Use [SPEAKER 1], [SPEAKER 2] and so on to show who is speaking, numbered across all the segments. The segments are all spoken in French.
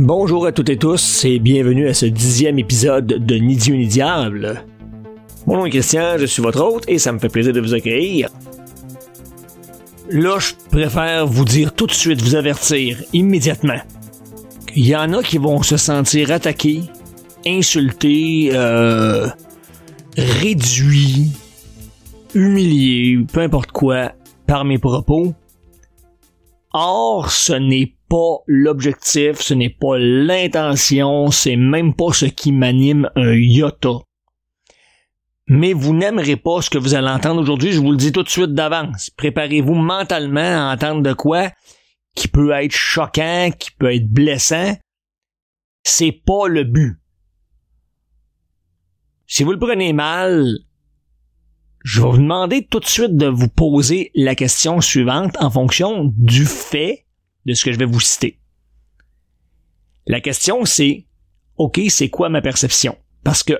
[SPEAKER 1] Bonjour à toutes et tous et bienvenue à ce dixième épisode de Ni Dieu ni Diable. Mon nom est Christian, je suis votre hôte et ça me fait plaisir de vous accueillir. Là, je préfère vous dire tout de suite, vous avertir immédiatement. Il y en a qui vont se sentir attaqués, insultés, euh, réduits, humiliés, peu importe quoi, par mes propos. Or, ce n'est pas l'objectif, ce n'est pas l'intention, c'est même pas ce qui m'anime un iota. Mais vous n'aimerez pas ce que vous allez entendre aujourd'hui, je vous le dis tout de suite d'avance. Préparez-vous mentalement à entendre de quoi qui peut être choquant, qui peut être blessant. C'est pas le but. Si vous le prenez mal, je vais vous demander tout de suite de vous poser la question suivante en fonction du fait de ce que je vais vous citer. La question c'est, OK, c'est quoi ma perception? Parce que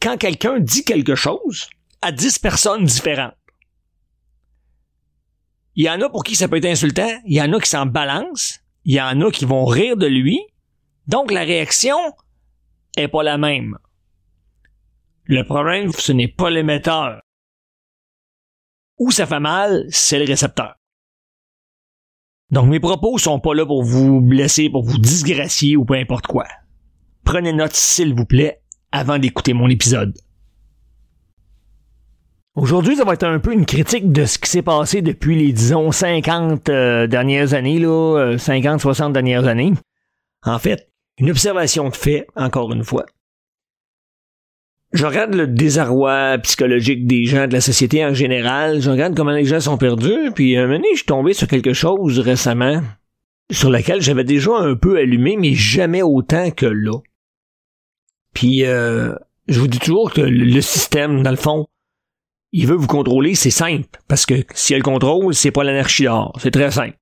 [SPEAKER 1] quand quelqu'un dit quelque chose à 10 personnes différentes, il y en a pour qui ça peut être insultant, il y en a qui s'en balancent, il y en a qui vont rire de lui, donc la réaction est pas la même. Le problème, ce n'est pas l'émetteur. Où ça fait mal, c'est le récepteur. Donc mes propos sont pas là pour vous blesser, pour vous disgracier ou peu importe quoi. Prenez note, s'il vous plaît, avant d'écouter mon épisode. Aujourd'hui, ça va être un peu une critique de ce qui s'est passé depuis les, disons, 50 euh, dernières années, là, 50, euh, 60 dernières années. En fait, une observation de fait, encore une fois je regarde le désarroi psychologique des gens de la société en général, je regarde comment les gens sont perdus, puis un moment donné, je suis tombé sur quelque chose récemment sur laquelle j'avais déjà un peu allumé, mais jamais autant que là. Puis euh, je vous dis toujours que le système, dans le fond, il veut vous contrôler, c'est simple, parce que s'il y a le contrôle, c'est pas l'anarchie d'or, c'est très simple.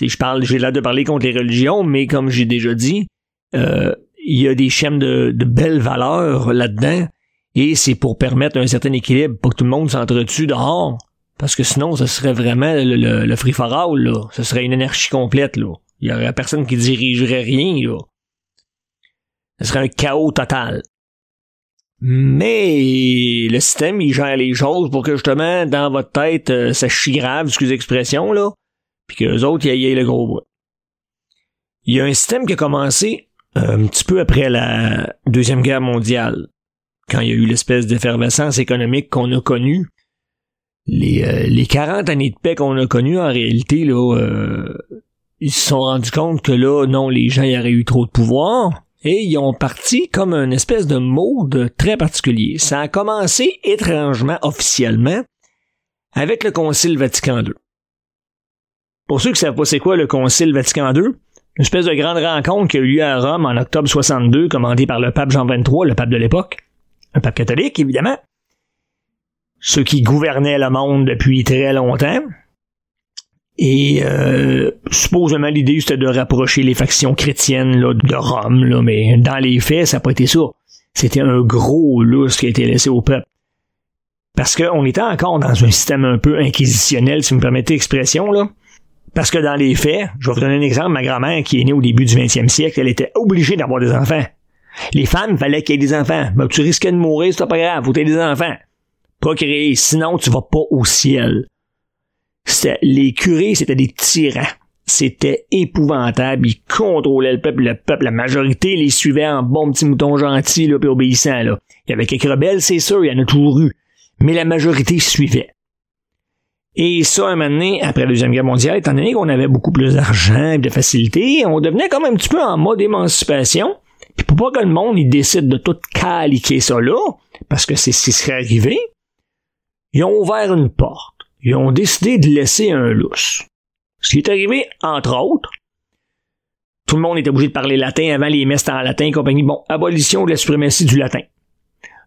[SPEAKER 1] je parle, j'ai l'air de parler contre les religions, mais comme j'ai déjà dit, euh, il y a des schèmes de, belles valeurs là-dedans, et c'est pour permettre un certain équilibre, pour que tout le monde s'entretue dehors, parce que sinon, ce serait vraiment le, le, free for all, là. Ce serait une anarchie complète, là. Il y aurait personne qui dirigerait rien, là. Ce serait un chaos total. Mais le système, il gère les choses pour que justement, dans votre tête, euh, ça chie grave, excusez l'expression, là, puis que les autres, y aient le gros bois. Il y a un système qui a commencé un petit peu après la Deuxième Guerre mondiale, quand il y a eu l'espèce d'effervescence économique qu'on a connue, les, euh, les 40 années de paix qu'on a connues, en réalité, là, euh, ils se sont rendus compte que là, non, les gens y auraient eu trop de pouvoir, et ils ont parti comme une espèce de mode très particulier. Ça a commencé étrangement, officiellement, avec le Concile Vatican II. Pour ceux qui savent pas c'est quoi le Concile Vatican II, une espèce de grande rencontre qui a eu lieu à Rome en octobre 62, commandée par le pape Jean XXIII, le pape de l'époque. Un pape catholique, évidemment. Ceux qui gouvernaient le monde depuis très longtemps. Et euh, supposément l'idée c'était de rapprocher les factions chrétiennes là, de Rome, là, mais dans les faits, ça n'a pas été ça. C'était un gros lousse qui a été laissé au peuple. Parce qu'on était encore dans un système un peu inquisitionnel, si vous me permettez l'expression, là. Parce que dans les faits, je vais vous donner un exemple, ma grand-mère qui est née au début du 20e siècle, elle était obligée d'avoir des enfants. Les femmes, fallait qu'il y ait des enfants. Ben, tu risquais de mourir, c'est pas grave, faut que des enfants. Procréer, sinon tu vas pas au ciel. les curés, c'était des tyrans. C'était épouvantable. Ils contrôlaient le peuple. Le peuple, la majorité les suivait en bon petit mouton gentil, là, puis obéissant, là. Il y avait quelques rebelles, c'est sûr, il y en a toujours eu. Mais la majorité suivait. Et ça, un moment après la Deuxième Guerre mondiale, étant donné qu'on avait beaucoup plus d'argent et de facilité, on devenait comme un petit peu en mode émancipation. Puis pour pas que le monde il décide de tout caliquer ça là, parce que c'est ce qui serait arrivé, ils ont ouvert une porte. Ils ont décidé de laisser un lousse. Ce qui est arrivé, entre autres, tout le monde était obligé de parler latin avant les messes en latin et compagnie. Bon, abolition de la suprématie du latin.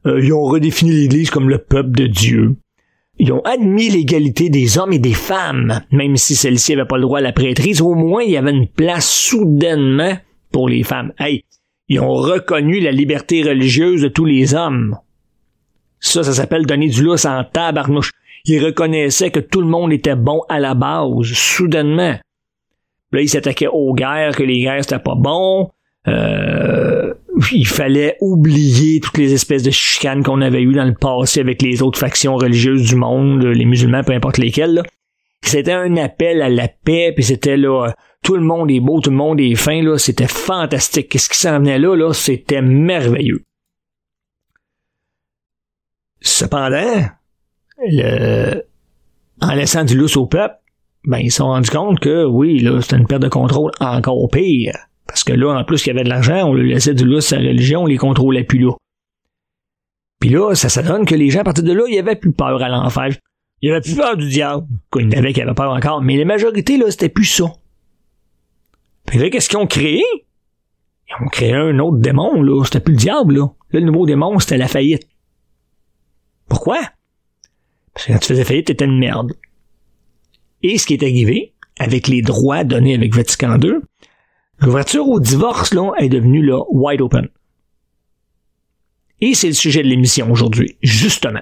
[SPEAKER 1] Euh, ils ont redéfini l'Église comme le peuple de Dieu. Ils ont admis l'égalité des hommes et des femmes, même si celle-ci n'avait pas le droit à la prêtrise, au moins il y avait une place soudainement pour les femmes. Hey, ils ont reconnu la liberté religieuse de tous les hommes. Ça, ça s'appelle donner du lousse en tabarnouche. Ils reconnaissaient que tout le monde était bon à la base, soudainement. Là, ils s'attaquaient aux guerres, que les guerres, c'était pas bon. Euh, il fallait oublier toutes les espèces de chicanes qu'on avait eues dans le passé avec les autres factions religieuses du monde, les musulmans, peu importe lesquels. C'était un appel à la paix, puis c'était là, tout le monde est beau, tout le monde est fin, là, c'était fantastique. Qu'est-ce qui s'en venait là, là, c'était merveilleux. Cependant, le, en laissant du lousse au peuple, ben, ils se sont rendus compte que, oui, là, c'était une perte de contrôle encore pire. Parce que là, en plus qu'il y avait de l'argent, on lui laissait du lousse sa religion, on les contrôlait plus là. Puis là, ça, ça donne que les gens, à partir de là, ils avaient plus peur à l'enfer. Ils avaient plus peur du diable. Quoi, il y en avait qui avaient peur encore. Mais la majorité, là, c'était plus ça. Puis là, qu'est-ce qu'ils ont créé? Ils ont créé un autre démon, là. C'était plus le diable, là. Là, le nouveau démon, c'était la faillite. Pourquoi? Parce que quand tu faisais faillite, t'étais une merde. Et ce qui est arrivé, avec les droits donnés avec Vatican II, l'ouverture au divorce, là, est devenue, là, wide open. Et c'est le sujet de l'émission aujourd'hui, justement.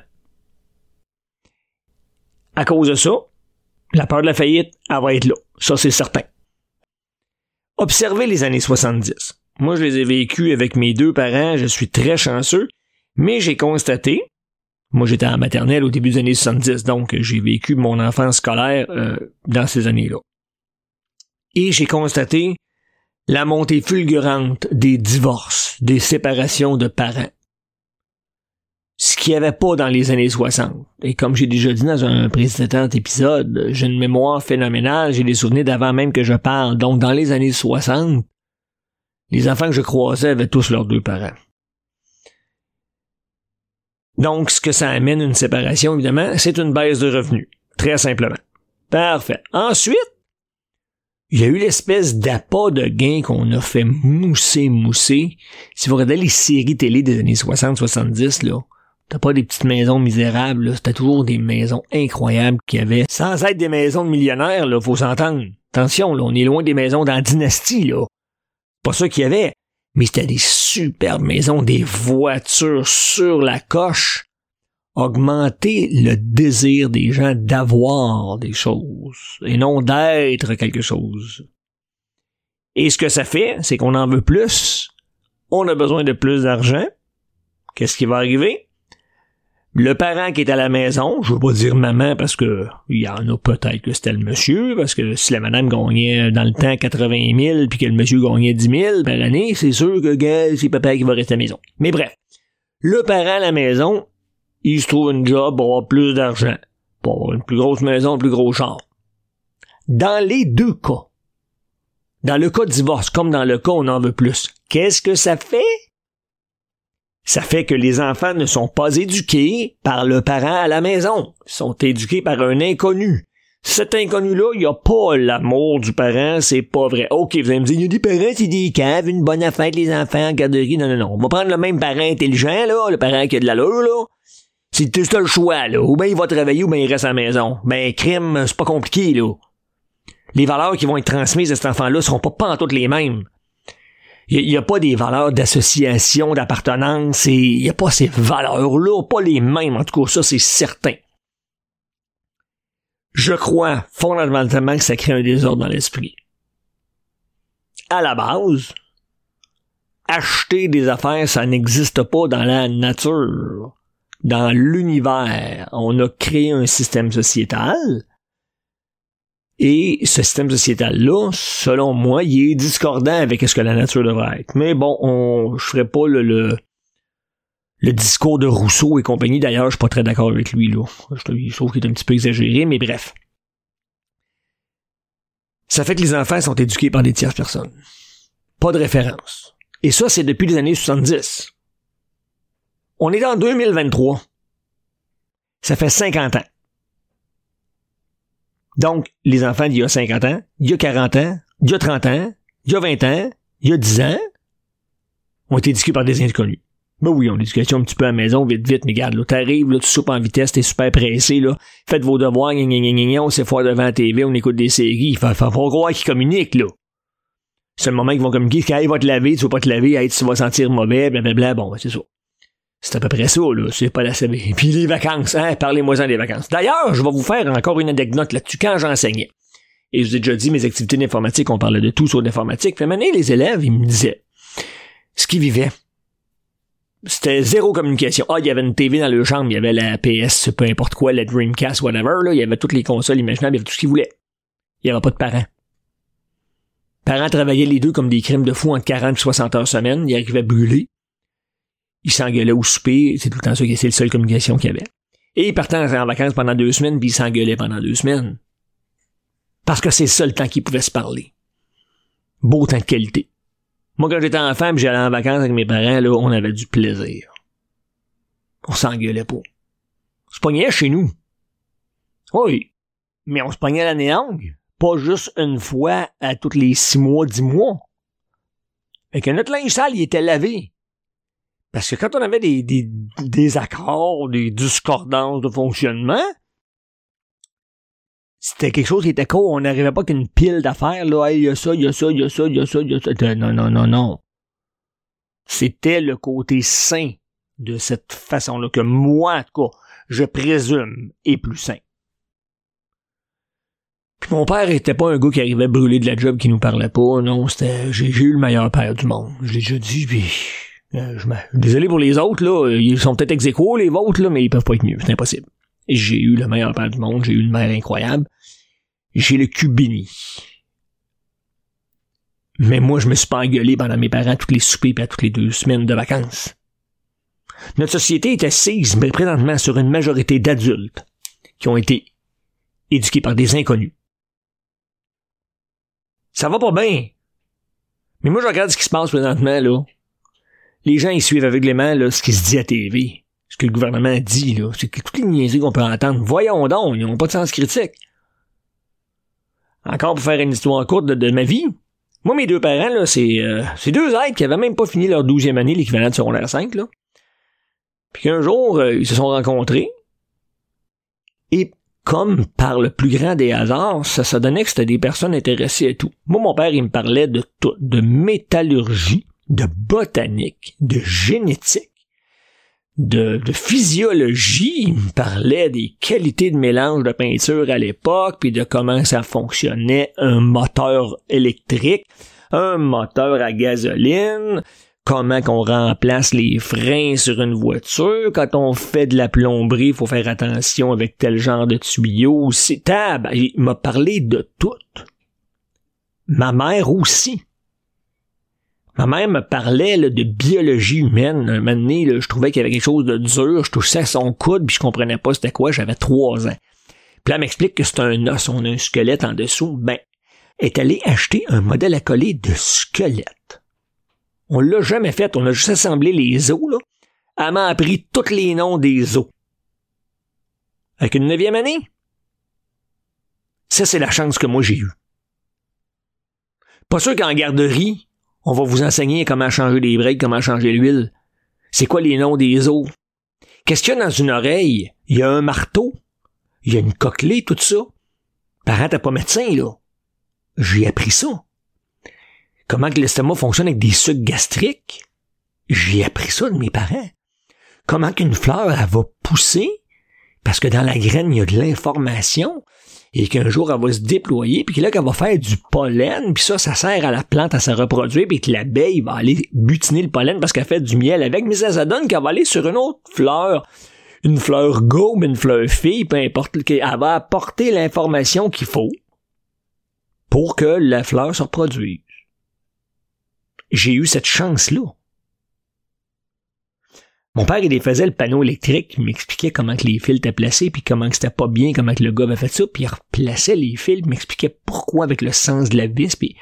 [SPEAKER 1] À cause de ça, la peur de la faillite, elle va être là. Ça, c'est certain. Observez les années 70. Moi, je les ai vécues avec mes deux parents, je suis très chanceux, mais j'ai constaté, moi j'étais en maternelle au début des années 70, donc j'ai vécu mon enfance scolaire euh, dans ces années-là. Et j'ai constaté la montée fulgurante des divorces, des séparations de parents. Ce qu'il n'y avait pas dans les années 60. Et comme j'ai déjà dit dans un précédent épisode, j'ai une mémoire phénoménale, j'ai des souvenirs d'avant même que je parle. Donc dans les années 60, les enfants que je croisais avaient tous leurs deux parents. Donc, ce que ça amène une séparation, évidemment, c'est une baisse de revenus. Très simplement. Parfait. Ensuite, il y a eu l'espèce d'appât de gain qu'on a fait mousser, mousser. Si vous regardez les séries télé des années 60-70, là, t'as pas des petites maisons misérables, c'était toujours des maisons incroyables qu'il y avait. Sans être des maisons de millionnaires, là, faut s'entendre. Attention, là, on est loin des maisons dans la dynastie, là. Pas ça qu'il y avait. Mais c'était des superbes maisons, des voitures sur la coche. Augmenter le désir des gens d'avoir des choses et non d'être quelque chose. Et ce que ça fait, c'est qu'on en veut plus. On a besoin de plus d'argent. Qu'est-ce qui va arriver? Le parent qui est à la maison, je veux pas dire maman parce que il y en a peut-être que c'était le monsieur, parce que si la madame gagnait dans le temps 80 000 puis que le monsieur gagnait 10 000 par année, c'est sûr que c'est papa qui va rester à la maison. Mais bref, le parent à la maison, il se trouve une job pour avoir plus d'argent, pour avoir une plus grosse maison, plus gros char. Dans les deux cas, dans le cas de divorce comme dans le cas où on en veut plus, qu'est-ce que ça fait? Ça fait que les enfants ne sont pas éduqués par le parent à la maison. Ils sont éduqués par un inconnu. Cet inconnu-là, il a pas l'amour du parent, c'est pas vrai. Ok, vous allez me dire, il y a des parents, c'est des caves, une bonne affaire, les enfants, garderie. Non, non, non. On va prendre le même parent intelligent, là, le parent qui a de l'allure, là. C'est le choix, là. Ou bien il va travailler, ou bien il reste à la maison. Ben, crime, c'est pas compliqué, là. Les valeurs qui vont être transmises à cet enfant-là seront pas, pas en toutes les mêmes. Il n'y a, pas des valeurs d'association, d'appartenance, il n'y a pas ces valeurs-là, pas les mêmes, en tout cas, ça c'est certain. Je crois fondamentalement que ça crée un désordre dans l'esprit. À la base, acheter des affaires, ça n'existe pas dans la nature, dans l'univers. On a créé un système sociétal et ce système sociétal-là, selon moi, il est discordant avec ce que la nature devrait être. Mais bon, on, je ferai pas le, le, discours de Rousseau et compagnie. D'ailleurs, je suis pas très d'accord avec lui, là. Je, trouve qu'il est un petit peu exagéré, mais bref. Ça fait que les enfants sont éduqués par des tierces personnes. Pas de référence. Et ça, c'est depuis les années 70. On est en 2023. Ça fait 50 ans. Donc, les enfants d'il y a 50 ans, il y a 40 ans, il y a 30 ans, il y a 20 ans, il y a 10 ans, ont été éduqués par des inconnus. Ben oui, on a l'éducation un petit peu à la maison, vite, vite, mais regarde, là, t'arrives, là, tu soupes en vitesse, t'es super pressé, là, faites vos devoirs, gna, gna, gna, on s'est devant la TV, on écoute des séries, il faut, faut, faut croire qu'ils communiquent, là. C'est le moment qu'ils vont communiquer, quand il va te laver, tu vas pas te laver, hey, tu vas sentir mauvais, blablabla, bon, ben, c'est ça. C'est à peu près ça, là. C'est pas la Et Puis les vacances, hein. Parlez-moi-en des vacances. D'ailleurs, je vais vous faire encore une anecdote là-dessus quand j'enseignais. Et je vous ai déjà dit, mes activités d'informatique, on parlait de tout sur l'informatique. Fait maintenant, les élèves, ils me disaient ce qu'ils vivaient. C'était zéro communication. Ah, il y avait une TV dans leur chambre, il y avait la PS, peu importe quoi, la Dreamcast, whatever, là. Il y avait toutes les consoles imaginables, il y avait tout ce qu'ils voulaient. Il n'y avait pas de parents. Parents travaillaient les deux comme des crimes de fou en 40 et 60 heures semaine. Ils arrivaient à brûler. Ils s'engueulaient au souper. C'est tout le temps ça, c'est la seule communication qu'il y avait. Et ils partaient en vacances pendant deux semaines, puis ils s'engueulaient pendant deux semaines. Parce que c'est le seul temps qu'ils pouvaient se parler. Beau temps de qualité. Moi, quand j'étais enfant, puis j'allais en vacances avec mes parents, là, on avait du plaisir. On s'engueulait pas. On se pognait chez nous. Oui. Mais on se pognait à la néangue. Pas juste une fois à tous les six mois, dix mois. Et que notre linge sale, il était lavé. Parce que quand on avait des, des, des accords, des discordances de fonctionnement, c'était quelque chose qui était court. On n'arrivait pas qu'une pile d'affaires, là. il y a ça, il y a ça, il y a ça, il y a ça, il y a ça. Non, non, non, non. C'était le côté sain de cette façon-là que moi, en tout cas, je présume, est plus sain. Puis mon père était pas un gars qui arrivait brûler de la job qui nous parlait pas. Non, c'était, j'ai, eu le meilleur père du monde. Je l'ai déjà dit, puis, euh, désolé pour les autres, là. Ils sont peut-être ex les vôtres, là, mais ils peuvent pas être mieux. C'est impossible. J'ai eu le meilleur père du monde. J'ai eu une mère incroyable. J'ai le cul béni. Mais moi, je me suis pas engueulé pendant mes parents toutes les soupers et à toutes les deux semaines de vacances. Notre société est assise, mais présentement, sur une majorité d'adultes qui ont été éduqués par des inconnus. Ça va pas bien. Mais moi, je regarde ce qui se passe présentement, là. Les gens, ils suivent aveuglément, là, ce qui se dit à TV. Ce que le gouvernement dit, là. C'est que toutes les niaiseries qu'on peut entendre. Voyons donc, ils n'ont pas de sens critique. Encore pour faire une histoire courte de, ma vie. Moi, mes deux parents, là, c'est, euh, c'est deux êtres qui avaient même pas fini leur douzième année, l'équivalent de secondaire 5, là. Puis qu'un jour, euh, ils se sont rencontrés. Et comme par le plus grand des hasards, ça, ça donnait que c'était des personnes intéressées à tout. Moi, mon père, il me parlait de tout, de métallurgie, de botanique, de génétique, de, physiologie. Il me parlait des qualités de mélange de peinture à l'époque, puis de comment ça fonctionnait un moteur électrique, un moteur à gasoline, comment qu'on remplace les freins sur une voiture. Quand on fait de la plomberie, il faut faire attention avec tel genre de tuyau. C'est tab. Il m'a parlé de tout. Ma mère aussi. Ma mère me parlait de biologie humaine. Un moment donné, je trouvais qu'il y avait quelque chose de dur. Je touchais son coude, puis je comprenais pas c'était quoi. J'avais trois ans. Puis là, m'explique que c'est un os, on a un squelette en dessous. Ben, est allée acheter un modèle à coller de squelette. On l'a jamais fait, on a juste assemblé les os, là. Elle m'a appris tous les noms des os. Avec une neuvième année? Ça, c'est la chance que moi j'ai eue. Pas sûr qu'en garderie, on va vous enseigner comment changer les breaks, comment changer l'huile. C'est quoi les noms des os? Qu'est-ce qu'il y a dans une oreille? Il y a un marteau? Il y a une coquelée, tout ça? Parent, t'es pas médecin, là. J'ai appris ça comment que l'estomac fonctionne avec des sucs gastriques? J'ai appris ça de mes parents. Comment qu'une fleur, elle va pousser, parce que dans la graine, il y a de l'information, et qu'un jour, elle va se déployer, puis là, qu'elle va faire du pollen, puis ça, ça sert à la plante à se reproduire, puis que l'abeille va aller butiner le pollen parce qu'elle fait du miel avec, mais ça, ça donne qu'elle va aller sur une autre fleur, une fleur gobe, une fleur fille, peu importe, elle va apporter l'information qu'il faut pour que la fleur se reproduise j'ai eu cette chance-là. Mon père, il faisait le panneau électrique, il m'expliquait comment que les fils étaient placés, puis comment que c'était pas bien, comment que le gars avait fait ça, puis il replaçait les fils, il m'expliquait pourquoi avec le sens de la vis, puis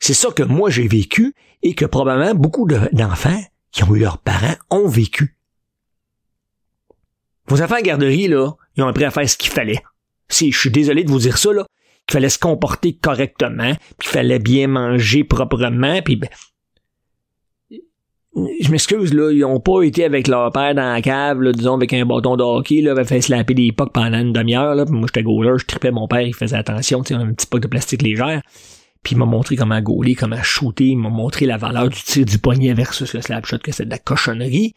[SPEAKER 1] c'est ça que moi j'ai vécu et que probablement beaucoup d'enfants qui ont eu leurs parents ont vécu. Vos enfants à garderie, là, ils ont appris à faire ce qu'il fallait. Si, je suis désolé de vous dire ça, là, qu'il fallait se comporter correctement, qu'il fallait bien manger proprement, puis ben, je m'excuse, là, ils ont pas été avec leur père dans la cave, là, disons, avec un bâton de hockey, là, avaient fait slapper des pucks pendant une demi-heure, là, moi, j'étais goaler, je tripais mon père, il faisait attention, tu sais, un petit puck de plastique légère, puis il m'a montré comment gauler, comment shooter, il m'a montré la valeur du tir du poignet versus le slap shot, que c'est de la cochonnerie,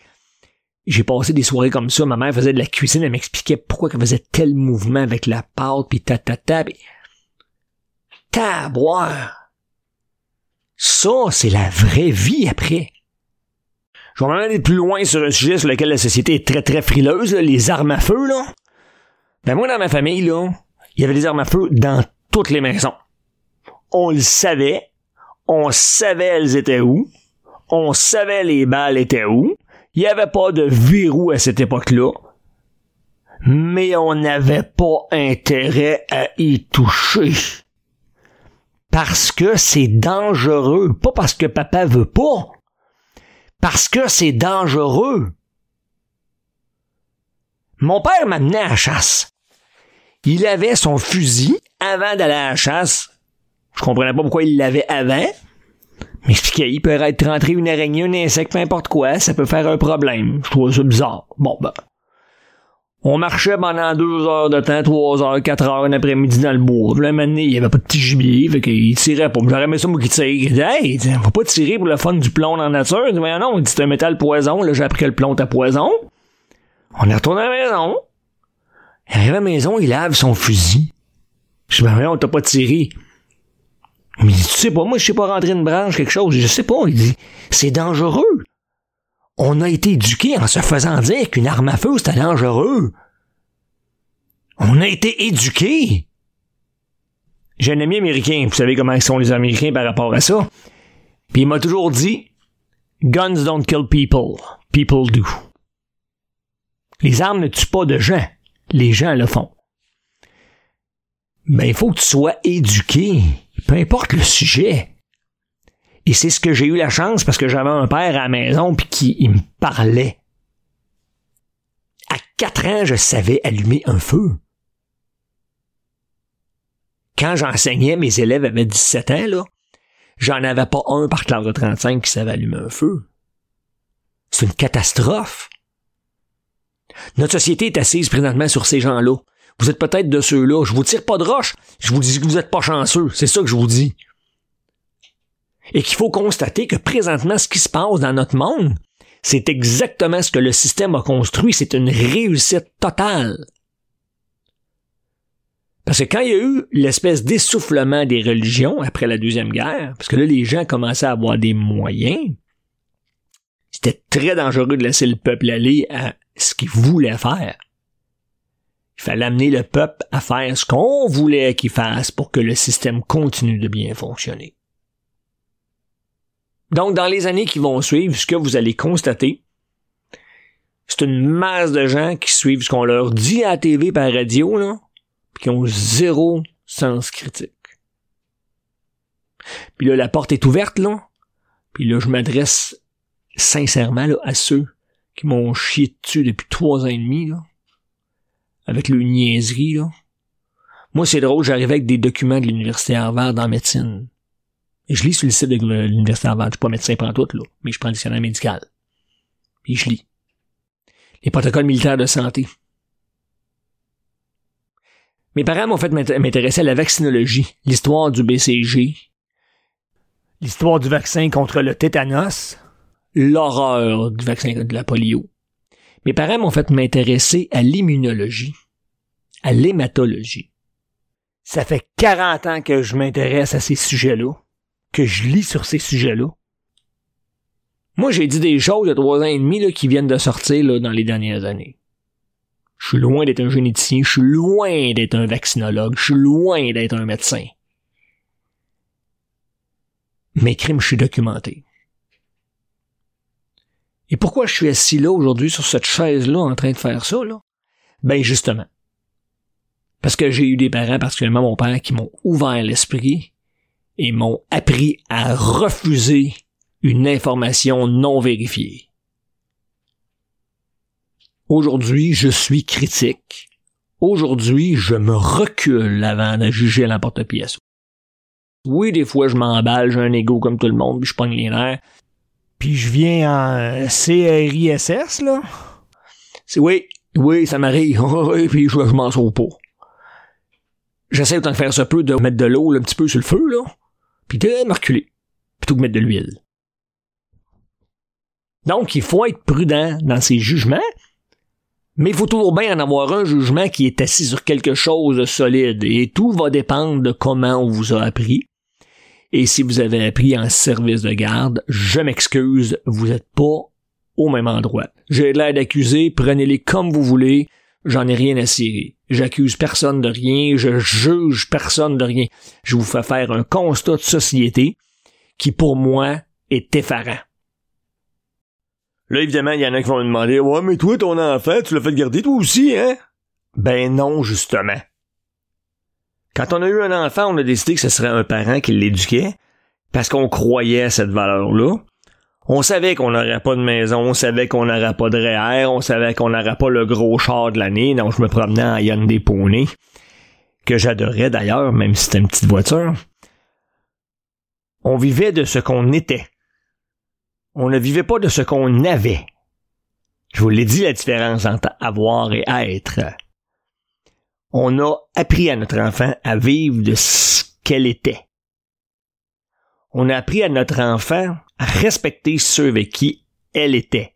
[SPEAKER 1] j'ai passé des soirées comme ça. Ma mère faisait de la cuisine, elle m'expliquait pourquoi elle faisait tel mouvement avec la pâte, puis ta ta ta. Pis... Taboire! Ça, c'est la vraie vie après. Je vais aller plus loin sur un sujet sur lequel la société est très très frileuse, les armes à feu, là. Ben moi, dans ma famille, là, il y avait des armes à feu dans toutes les maisons. On le savait. On savait elles étaient où. On savait les balles étaient où. Il n'y avait pas de verrou à cette époque-là. Mais on n'avait pas intérêt à y toucher. Parce que c'est dangereux. Pas parce que papa veut pas. Parce que c'est dangereux. Mon père m'amenait à la chasse. Il avait son fusil avant d'aller à la chasse. Je comprenais pas pourquoi il l'avait avant. Mais il peut être rentré une araignée, un insecte, peu importe quoi, ça peut faire un problème. Je trouve ça bizarre. Bon, ben. On marchait pendant deux heures de temps, trois heures, quatre heures, un après-midi dans le bois. Là, un il y avait pas de petit gibier, fait qu'il tirait pas. J'aurais aimé ça, moi, qui tire. Hey, faut pas tirer pour le fun du plomb dans la nature. Il dit, non, c'est un métal poison. Là, j'ai appris que le plomb était poison. On est retourné à la maison. Il arrive à la maison, il lave son fusil. Je dis, ben, on t'a pas tiré. Mais tu sais pas, moi, je sais pas rentrer une branche, quelque chose. Je sais pas. Il dit, c'est dangereux. On a été éduqués en se faisant dire qu'une arme à feu, c'était dangereux. On a été éduqués. J'ai un ami américain, vous savez comment sont les Américains par rapport à ça. Puis il m'a toujours dit, Guns don't kill people, people do. Les armes ne tuent pas de gens, les gens le font. Mais il faut que tu sois éduqué peu importe le sujet. Et c'est ce que j'ai eu la chance parce que j'avais un père à la maison puis qui il me parlait. À quatre ans, je savais allumer un feu. Quand j'enseignais, mes élèves avaient 17 ans, là. J'en avais pas un par classe de 35 qui savait allumer un feu. C'est une catastrophe. Notre société est assise présentement sur ces gens-là. Vous êtes peut-être de ceux-là. Je vous tire pas de roche. Je vous dis que vous êtes pas chanceux. C'est ça que je vous dis. Et qu'il faut constater que présentement, ce qui se passe dans notre monde, c'est exactement ce que le système a construit. C'est une réussite totale. Parce que quand il y a eu l'espèce d'essoufflement des religions après la Deuxième Guerre, parce que là, les gens commençaient à avoir des moyens, c'était très dangereux de laisser le peuple aller à ce qu'il voulait faire. Il fallait amener le peuple à faire ce qu'on voulait qu'il fasse pour que le système continue de bien fonctionner. Donc, dans les années qui vont suivre, ce que vous allez constater, c'est une masse de gens qui suivent ce qu'on leur dit à la TV par radio, là, puis qui ont zéro sens critique. Puis là, la porte est ouverte, là. Puis là, je m'adresse sincèrement là, à ceux qui m'ont chié dessus depuis trois ans et demi, là avec le niaiserie, là. Moi, c'est drôle, j'arrivais avec des documents de l'Université Harvard en médecine. Et je lis sur le site de l'Université Harvard. Je suis pas médecin prends tout, là, mais je prends le dictionnaire médical. Puis je lis. Les protocoles militaires de santé. Mes parents m'ont fait m'intéresser à la vaccinologie, l'histoire du BCG, l'histoire du vaccin contre le tétanos, l'horreur du vaccin de la polio, mes parents m'ont fait m'intéresser à l'immunologie, à l'hématologie. Ça fait 40 ans que je m'intéresse à ces sujets-là, que je lis sur ces sujets-là. Moi, j'ai dit des choses il y trois ans et demi qui viennent de sortir là, dans les dernières années. Je suis loin d'être un généticien, je suis loin d'être un vaccinologue, je suis loin d'être un médecin. Mes crimes, je suis documenté. Et pourquoi je suis assis là aujourd'hui sur cette chaise-là en train de faire ça, là? Ben justement. Parce que j'ai eu des parents, particulièrement mon père, qui m'ont ouvert l'esprit et m'ont appris à refuser une information non vérifiée. Aujourd'hui, je suis critique. Aujourd'hui, je me recule avant de juger l'emporte-pièce. Oui, des fois, je m'emballe, j'ai un ego comme tout le monde, puis je pogne les nerfs. Puis je viens en CRISS, là? C'est oui, oui, ça m'arrive. Puis je, m'en sauve pas. J'essaie autant de faire ce peu de mettre de l'eau un petit peu sur le feu, là. Puis de reculer. Plutôt que mettre de l'huile. Donc, il faut être prudent dans ses jugements, mais il faut toujours bien en avoir un jugement qui est assis sur quelque chose de solide, et tout va dépendre de comment on vous a appris. Et si vous avez appris en service de garde, je m'excuse, vous n'êtes pas au même endroit. J'ai l'air d'accusé, prenez-les comme vous voulez, j'en ai rien à cirer. J'accuse personne de rien, je juge personne de rien. Je vous fais faire un constat de société qui, pour moi, est effarant. Là, évidemment, il y en a qui vont me demander, ouais, mais toi, ton enfant, tu l'as fait garder toi aussi, hein? Ben non, justement. Quand on a eu un enfant, on a décidé que ce serait un parent qui l'éduquait, parce qu'on croyait à cette valeur-là. On savait qu'on n'aurait pas de maison, on savait qu'on n'aurait pas de REER, on savait qu'on n'aurait pas le gros char de l'année, donc je me promenais en Hyundai Pony, que j'adorais d'ailleurs, même si c'était une petite voiture. On vivait de ce qu'on était. On ne vivait pas de ce qu'on avait. Je vous l'ai dit la différence entre avoir et être. On a appris à notre enfant à vivre de ce qu'elle était. On a appris à notre enfant à respecter ceux avec qui elle était.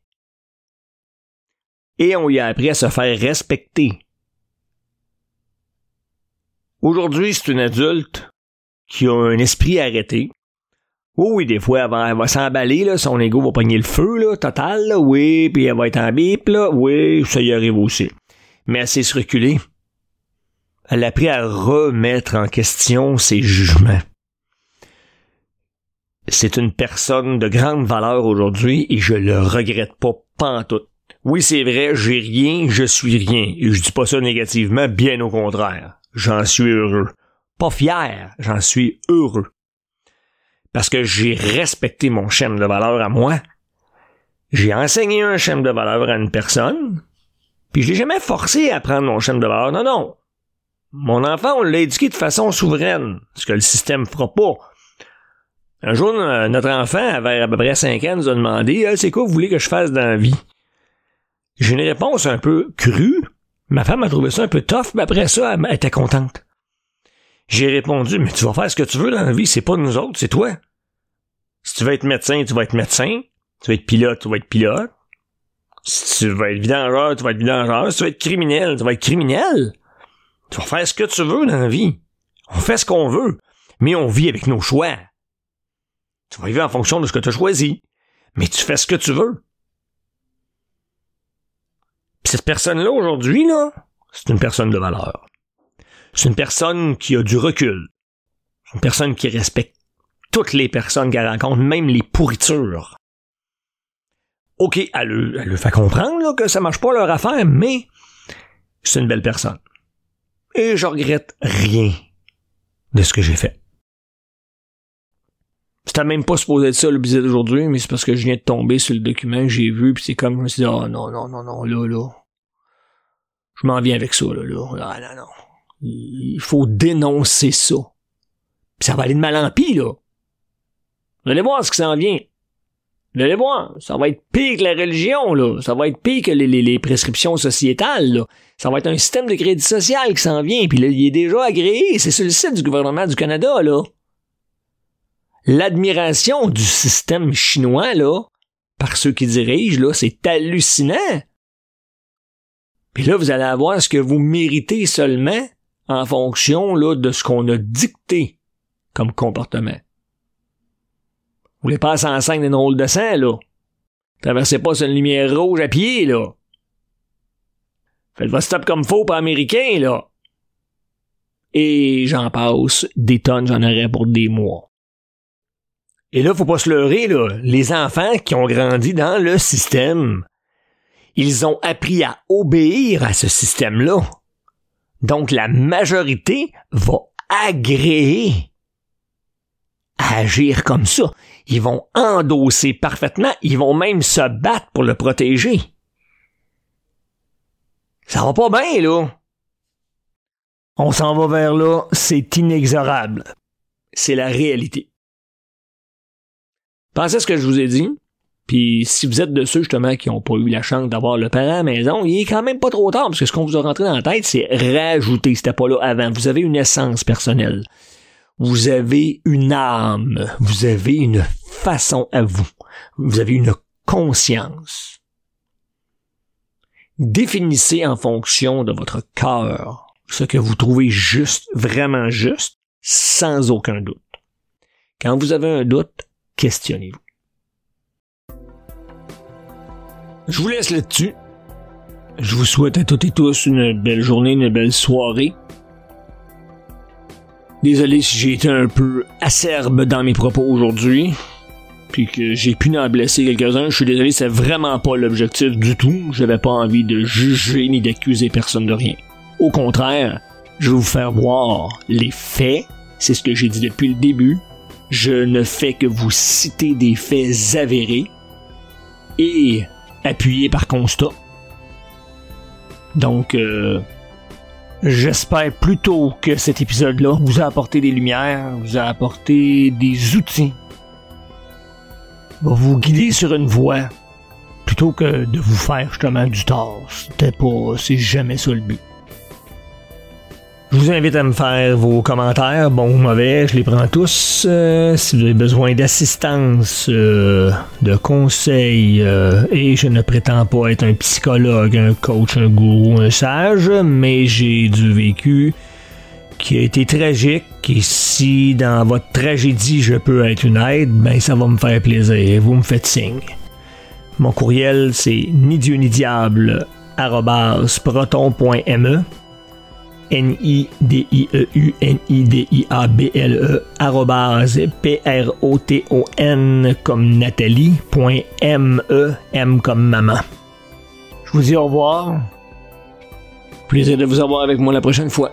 [SPEAKER 1] Et on lui a appris à se faire respecter. Aujourd'hui, c'est une adulte qui a un esprit arrêté. Oh oui, des fois, elle va, s'emballer, là, son ego va pogner le feu, là, total, là, oui, puis elle va être en bip, là, oui, ça y arrive aussi. Mais elle s'est reculée. Elle a appris à remettre en question ses jugements c'est une personne de grande valeur aujourd'hui et je le regrette pas pantoute. Oui, c'est vrai, j'ai rien, je suis rien. Et je dis pas ça négativement, bien au contraire. J'en suis heureux. Pas fier, j'en suis heureux. Parce que j'ai respecté mon chaîne de valeur à moi. J'ai enseigné un chaîne de valeur à une personne, puis je l'ai jamais forcé à prendre mon chaîne de valeur. Non, non. Mon enfant, on l'a éduqué de façon souveraine, ce que le système fera pas. Un jour, notre enfant, avait à peu près 5 ans, nous a demandé C'est quoi vous voulez que je fasse dans la vie J'ai une réponse un peu crue. Ma femme a trouvé ça un peu tough, mais après ça, elle était contente. J'ai répondu Mais tu vas faire ce que tu veux dans la vie, c'est pas nous autres, c'est toi. Si tu veux être médecin, tu vas être médecin. Tu veux être pilote, tu vas être pilote. Si tu veux être vidangeur, tu vas être vidangeur. Si tu veux être criminel, tu vas être criminel. Tu vas faire ce que tu veux dans la vie. On fait ce qu'on veut, mais on vit avec nos choix. Tu vas vivre en fonction de ce que tu as choisi. Mais tu fais ce que tu veux. Puis cette personne-là, aujourd'hui, là, c'est une personne de valeur. C'est une personne qui a du recul. C'est une personne qui respecte toutes les personnes qu'elle rencontre, même les pourritures. OK, elle le, elle fait comprendre là, que ça marche pas leur affaire, mais c'est une belle personne. Et je regrette rien de ce que j'ai fait. C'était même pas supposé être ça le bizarre d'aujourd'hui, mais c'est parce que je viens de tomber sur le document que j'ai vu, puis c'est comme je me suis dit, oh non, non, non, non, là, là. Je m'en viens avec ça, là, là. Ah, non, non. Il faut dénoncer ça. Puis ça va aller de mal en pis, là. Vous allez voir ce qui s'en vient. Vous allez voir, ça va être pire que la religion, là. Ça va être pire que les, les, les prescriptions sociétales, là. Ça va être un système de crédit social qui s'en vient, puis là, il est déjà agréé. C'est sur le site du gouvernement du Canada, là l'admiration du système chinois, là, par ceux qui dirigent, là, c'est hallucinant. Puis là, vous allez avoir ce que vous méritez seulement en fonction, là, de ce qu'on a dicté comme comportement. Vous voulez pas en scène d'une rôle de sang, là. Traversez pas sur une lumière rouge à pied, là. Faites votre stop comme faux pas américain, là. Et j'en passe des tonnes, j'en aurais pour des mois. Et là, faut pas se leurrer, là. Les enfants qui ont grandi dans le système, ils ont appris à obéir à ce système-là. Donc, la majorité va agréer à agir comme ça. Ils vont endosser parfaitement, ils vont même se battre pour le protéger. Ça va pas bien, là. On s'en va vers là, c'est inexorable. C'est la réalité. Pensez à ce que je vous ai dit. Puis si vous êtes de ceux justement qui n'ont pas eu la chance d'avoir le parent à la maison, il est quand même pas trop tard parce que ce qu'on vous a rentré dans la tête, c'est rajouter. C'était pas là avant. Vous avez une essence personnelle. Vous avez une âme. Vous avez une façon à vous. Vous avez une conscience. Définissez en fonction de votre cœur ce que vous trouvez juste, vraiment juste, sans aucun doute. Quand vous avez un doute, questionnez-vous. Je vous laisse là-dessus. Je vous souhaite à toutes et tous une belle journée, une belle soirée. Désolé si j'ai été un peu acerbe dans mes propos aujourd'hui, puis que j'ai pu en blesser quelques-uns. Je suis désolé, c'est vraiment pas l'objectif du tout. J'avais pas envie de juger ni d'accuser personne de rien. Au contraire, je vais vous faire voir les faits. C'est ce que j'ai dit depuis le début. Je ne fais que vous citer des faits avérés et appuyés par constat. Donc, euh, j'espère plutôt que cet épisode-là vous a apporté des lumières, vous a apporté des outils, va vous guider sur une voie plutôt que de vous faire justement du tort. C'était pas, c'est jamais ça le but. Je vous invite à me faire vos commentaires, bons ou mauvais, je les prends tous. Euh, si vous avez besoin d'assistance, euh, de conseils, euh, et je ne prétends pas être un psychologue, un coach, un gourou, un sage, mais j'ai du vécu qui a été tragique, et si dans votre tragédie je peux être une aide, ben ça va me faire plaisir, vous me faites signe. Mon courriel c'est ni dieu ni diable N-I-D-I-E-U-N-I-D-I-A-B-L-E P-R-O-T-O-N comme Nathalie point M-E M comme maman. Je vous dis au revoir. Plaisir de vous avoir avec moi la prochaine fois.